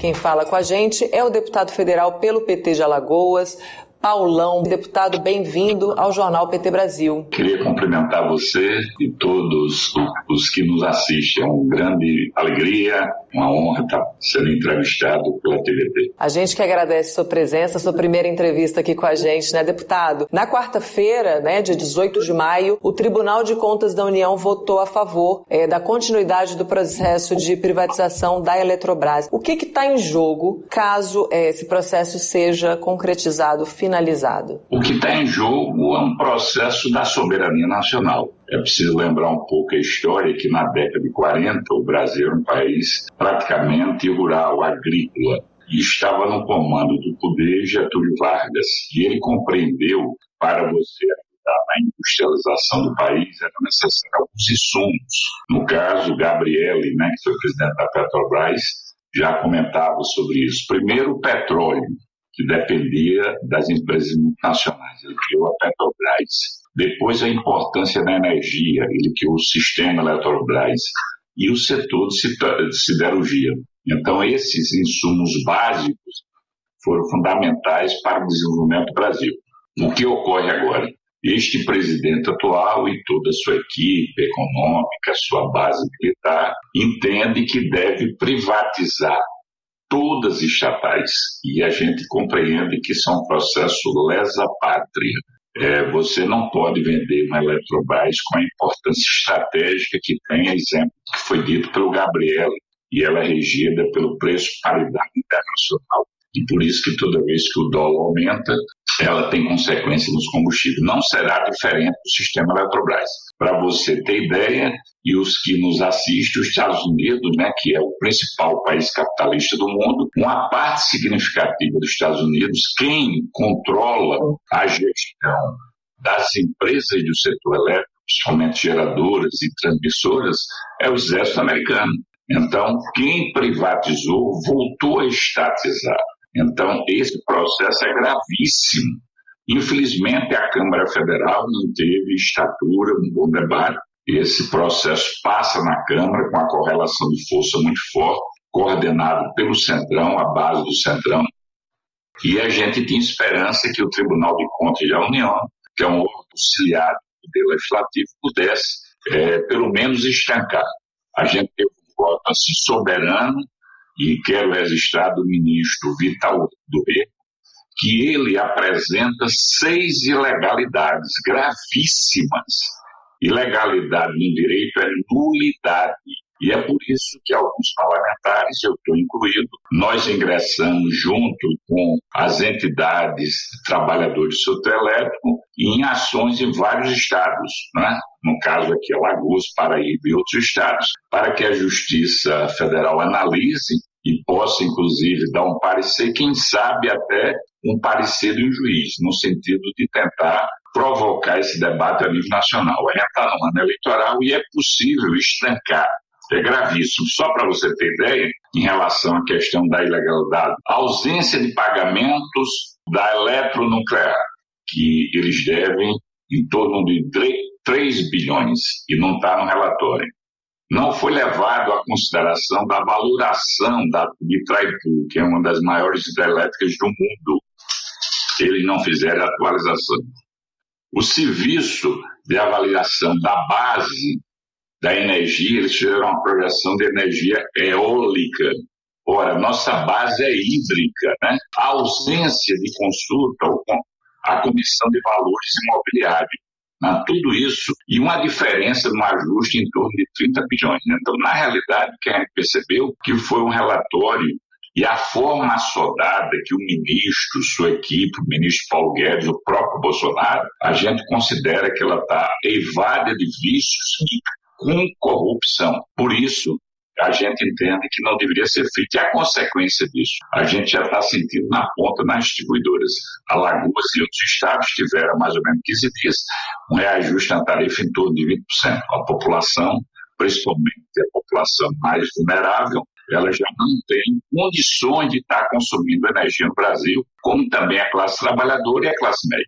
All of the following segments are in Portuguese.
Quem fala com a gente é o deputado federal pelo PT de Alagoas, Paulão. Deputado, bem-vindo ao Jornal PT Brasil. Queria cumprimentar você e todos os que nos assistem. É uma grande alegria, uma honra estar sendo entrevistado pela TVT. A gente que agradece sua presença, sua primeira entrevista aqui com a gente, né, deputado? Na quarta-feira, né, dia 18 de maio, o Tribunal de Contas da União votou a favor é, da continuidade do processo de privatização da Eletrobras. O que está em jogo caso é, esse processo seja concretizado finalmente? Finalizado? O que está em jogo é um processo da soberania nacional. É preciso lembrar um pouco a história que na década de 40 o Brasil era um país praticamente rural, agrícola, e estava no comando do poder Getúlio Vargas. E ele compreendeu, para você ajudar na industrialização do país, era necessário alguns insumos. No caso, Gabriele, né, que foi presidente da Petrobras, já comentava sobre isso. Primeiro, o petróleo que dependia das empresas multinacionais. Ele criou a Petrobras. Depois, a importância da energia. Ele criou o sistema Eletrobras e o setor de siderurgia. Então, esses insumos básicos foram fundamentais para o desenvolvimento do Brasil. O que ocorre agora? Este presidente atual e toda a sua equipe econômica, sua base militar, entende que deve privatizar todas estatais. E a gente compreende que isso é um processo lesa-pátria. É, você não pode vender uma Eletrobras com a importância estratégica que tem, exemplo que foi dito pelo Gabriel, e ela é regida pelo preço paridade internacional. E por isso que toda vez que o dólar aumenta, ela tem consequência nos combustíveis. Não será diferente do sistema Eletrobras. Para você ter ideia, e os que nos assistem, os Estados Unidos, né, que é o principal país capitalista do mundo, uma parte significativa dos Estados Unidos, quem controla a gestão das empresas do setor elétrico, principalmente geradoras e transmissoras, é o exército americano. Então, quem privatizou voltou a estatizar. Então, esse processo é gravíssimo. Infelizmente, a Câmara Federal não teve estatura, um bom debate. Esse processo passa na Câmara com a correlação de força muito forte, coordenado pelo Centrão, a base do Centrão. E a gente tinha esperança que o Tribunal de Contas da União, que é um auxiliar do Poder Legislativo, pudesse, é, pelo menos, estancar. A gente teve um voto assim, soberano, e quero registrar do ministro Vital do Rego, que ele apresenta seis ilegalidades gravíssimas. Ilegalidade no direito é nulidade. E é por isso que alguns parlamentares, eu estou incluído, nós ingressamos junto com as entidades trabalhadores do setor elétrico em ações em vários estados, né? no caso aqui Alagoas, Paraíba e outros estados, para que a Justiça Federal analise e possa, inclusive, dar um parecer, quem sabe até um parecer um juiz, no sentido de tentar provocar esse debate a nível nacional. A gente está no ano eleitoral e é possível estancar. É gravíssimo. Só para você ter ideia, em relação à questão da ilegalidade, a ausência de pagamentos da eletronuclear, que eles devem em torno de 3 bilhões, e não está no relatório não foi levado à consideração da valoração da, de Traipu, que é uma das maiores hidrelétricas do mundo. Eles não fizeram atualização. O serviço de avaliação da base da energia, eles fizeram uma projeção de energia eólica. Ora, nossa base é hídrica, né? A ausência de consulta à Comissão de Valores Imobiliários né? Tudo isso e uma diferença no ajuste em torno de 30 bilhões. Né? Então, na realidade, quem percebeu que foi um relatório e a forma assodada que o ministro, sua equipe, o ministro Paulo Guedes, o próprio Bolsonaro, a gente considera que ela está evada de vícios e com corrupção. Por isso, a gente entende que não deveria ser feito. E a consequência disso, a gente já está sentindo na ponta nas distribuidoras. Alagoas e outros estados tiveram mais ou menos 15 dias um reajuste na tarifa em torno de 20%. A população, principalmente a população mais vulnerável, ela já não tem condições de estar consumindo energia no Brasil, como também a classe trabalhadora e a classe média.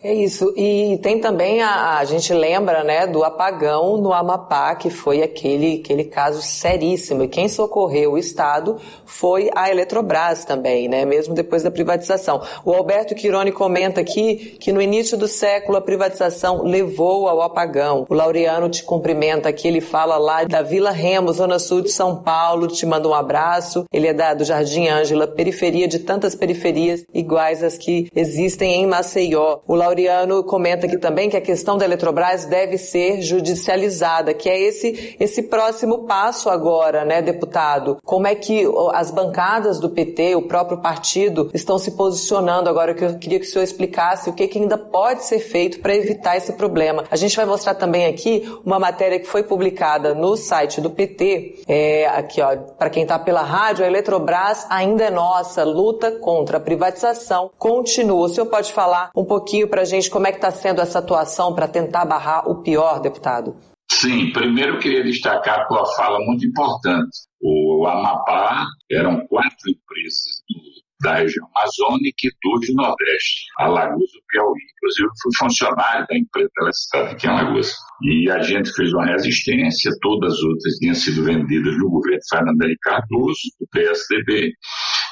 É isso. E tem também a, a gente lembra, né, do apagão no Amapá, que foi aquele, aquele caso seríssimo. E quem socorreu o Estado foi a Eletrobras também, né, mesmo depois da privatização. O Alberto Quirone comenta aqui que no início do século a privatização levou ao apagão. O Laureano te cumprimenta aqui, ele fala lá da Vila Remo, Zona Sul de São Paulo, te manda um abraço. Ele é da, do Jardim Ângela, periferia de tantas periferias iguais às que existem em Maceió. O Laureano comenta aqui também que a questão da Eletrobras deve ser judicializada, que é esse, esse próximo passo agora, né, deputado? Como é que as bancadas do PT, o próprio partido, estão se posicionando agora? Que eu queria que o senhor explicasse o que, que ainda pode ser feito para evitar esse problema. A gente vai mostrar também aqui uma matéria que foi publicada no site do PT, é, aqui ó, para quem está pela rádio, a Eletrobras ainda é nossa, luta contra a privatização continua. O senhor pode falar um pouquinho para a gente como é que está sendo essa atuação para tentar barrar o pior, deputado? Sim, primeiro eu queria destacar a tua fala muito importante. O Amapá eram quatro empresas da região amazônica e do Nordeste, Alagoas do Piauí. Inclusive, fui funcionário da empresa Eletricidade aqui em Alagoas. E a gente fez uma resistência, todas as outras tinham sido vendidas no governo Fernando Henrique Cardoso, do PSDB,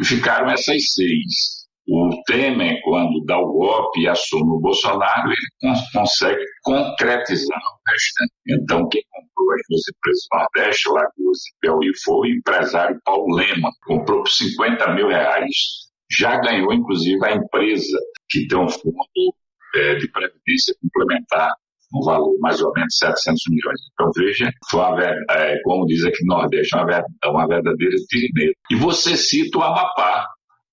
e ficaram essas seis. O Temer, quando dá o golpe e assume o Bolsonaro, ele consegue concretizar o restante. Então, quem comprou as duas empresas Nordeste, Lagoas e Piauí foi o empresário Paulo Lema, comprou por 50 mil reais. Já ganhou, inclusive, a empresa, que tem um fundo é, de previdência complementar, um valor mais ou menos 700 milhões. Então, veja, foi uma, é, como diz aqui no Nordeste, uma, uma verdadeira tirineira. E você cita o Amapá,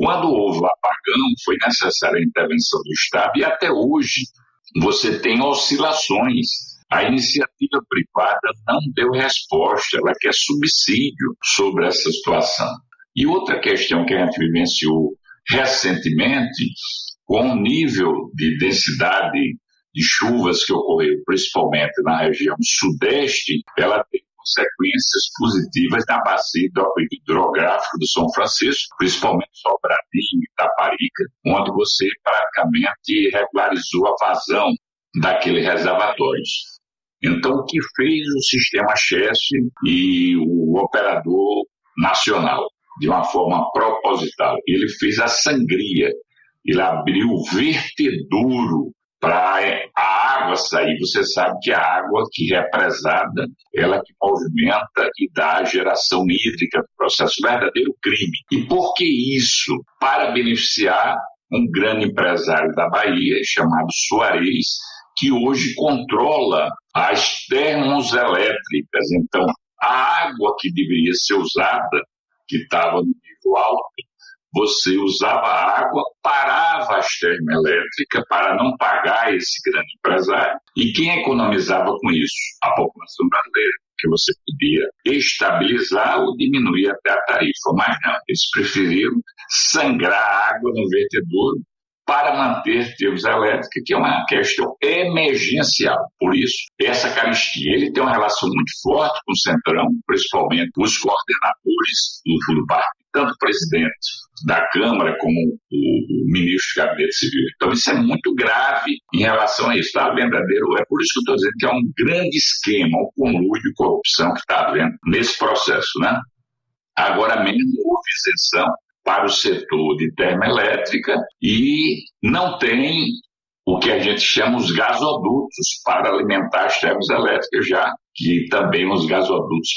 quando houve o apagão, foi necessária a intervenção do Estado e até hoje você tem oscilações. A iniciativa privada não deu resposta, ela quer subsídio sobre essa situação. E outra questão que a gente vivenciou recentemente, com o nível de densidade de chuvas que ocorreu principalmente na região sudeste, ela tem consequências positivas na bacia hidrográfica do São Francisco, principalmente Sobradinho, Itaparica, onde você praticamente regularizou a vazão daqueles reservatórios. Então, o que fez o sistema Chesse e o operador nacional, de uma forma proposital? Ele fez a sangria, ele abriu o vertedouro para a água sair. Você sabe que a água que é presada, ela que movimenta e dá a geração hídrica do processo, verdadeiro crime. E por que isso? Para beneficiar um grande empresário da Bahia, chamado Soares, que hoje controla as termoelétricas. Então, a água que deveria ser usada, que estava no nível alto, você usava água, parava as termoelétricas para não pagar esse grande empresário. E quem economizava com isso? A população brasileira, que você podia estabilizar ou diminuir até a tarifa, mas não, eles preferiram sangrar água no vertedouro para manter termos elétricos, que é uma questão emergencial. Por isso, essa caristia ele tem uma relação muito forte com o Centrão, principalmente os coordenadores do, do partido, tanto o presidente da Câmara como o, ministro do Gabinete Civil. Então, isso é muito grave em relação a isso. Tá? Verdadeiro, é por isso que eu estou dizendo que é um grande esquema, um conluio de corrupção que está havendo nesse processo. Né? Agora mesmo houve isenção para o setor de termoelétrica e não tem o que a gente chama os gasodutos para alimentar as termoelétricas já, que também os gasodutos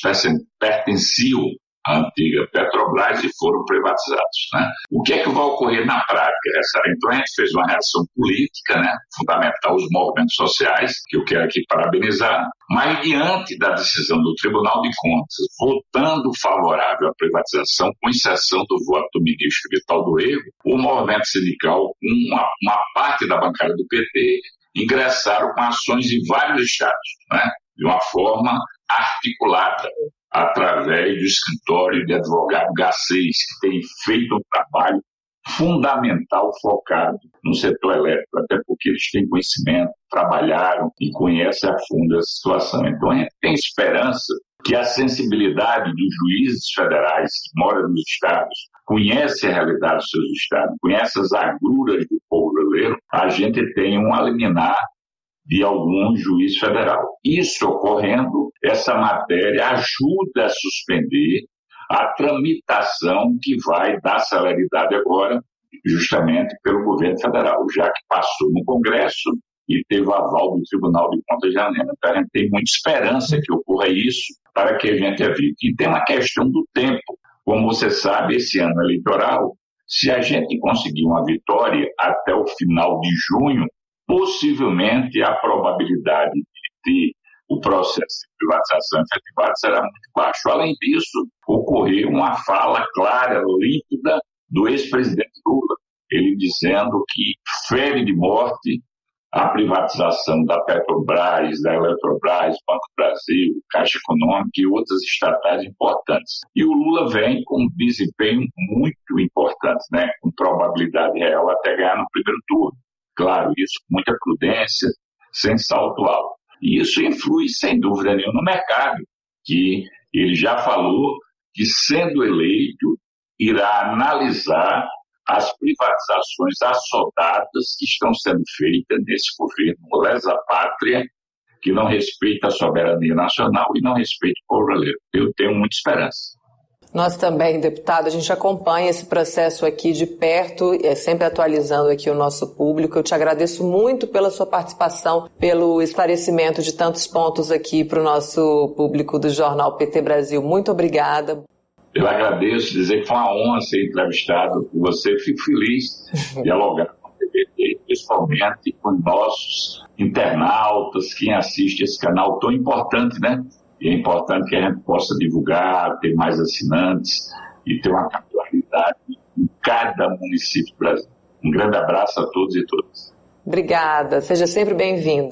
pertenciam a antiga Petrobras e foram privatizados. Né? O que é que vai ocorrer na prática? Essa, então a gente fez uma reação política, né, fundamental, os movimentos sociais, que eu quero aqui parabenizar, mas diante da decisão do Tribunal de Contas, votando favorável à privatização, com exceção do voto do ministro Vital do Rego, o movimento sindical, uma, uma parte da bancada do PT, ingressaram com ações em vários estados, né, de uma forma articulada através do escritório de advogado G6, que tem feito um trabalho fundamental focado no setor elétrico, até porque eles têm conhecimento, trabalharam e conhecem a fundo a situação. Então a gente tem esperança que a sensibilidade dos juízes federais que moram nos estados, conhece a realidade dos seus estados, conhece as agruras do povo brasileiro, a gente tem um liminar de algum juiz federal. Isso ocorrendo, essa matéria ajuda a suspender a tramitação que vai dar celeridade agora, justamente pelo governo federal, já que passou no Congresso e teve o aval do Tribunal de Contas de Janeiro. Então a gente tem muita esperança que ocorra isso para que a gente evite. E tem uma questão do tempo. Como você sabe, esse ano eleitoral, se a gente conseguir uma vitória até o final de junho, possivelmente a probabilidade de ter o processo de privatização efetivado será muito baixo. Além disso, ocorreu uma fala clara, límpida, do ex-presidente Lula, ele dizendo que fere de morte a privatização da Petrobras, da Eletrobras, Banco Brasil, Caixa Econômica e outras estatais importantes. E o Lula vem com um desempenho muito importante, né? com probabilidade real até ganhar no primeiro turno. Claro, isso com muita prudência, sem salto alto. E isso influi, sem dúvida nenhuma, no mercado, que ele já falou que, sendo eleito, irá analisar as privatizações assodadas que estão sendo feitas nesse governo lesa pátria, que não respeita a soberania nacional e não respeita o povo brasileiro. Eu tenho muita esperança. Nós também, deputado, a gente acompanha esse processo aqui de perto, é sempre atualizando aqui o nosso público. Eu te agradeço muito pela sua participação, pelo esclarecimento de tantos pontos aqui para o nosso público do jornal PT Brasil. Muito obrigada. Eu agradeço, dizer que foi uma honra ser entrevistado por você. Fico feliz de dialogar com o TVT, principalmente com nossos internautas, quem assiste esse canal tão importante, né? E é importante que a gente possa divulgar, ter mais assinantes e ter uma capilaridade em cada município do Brasil. Um grande abraço a todos e todas. Obrigada, seja sempre bem-vindo.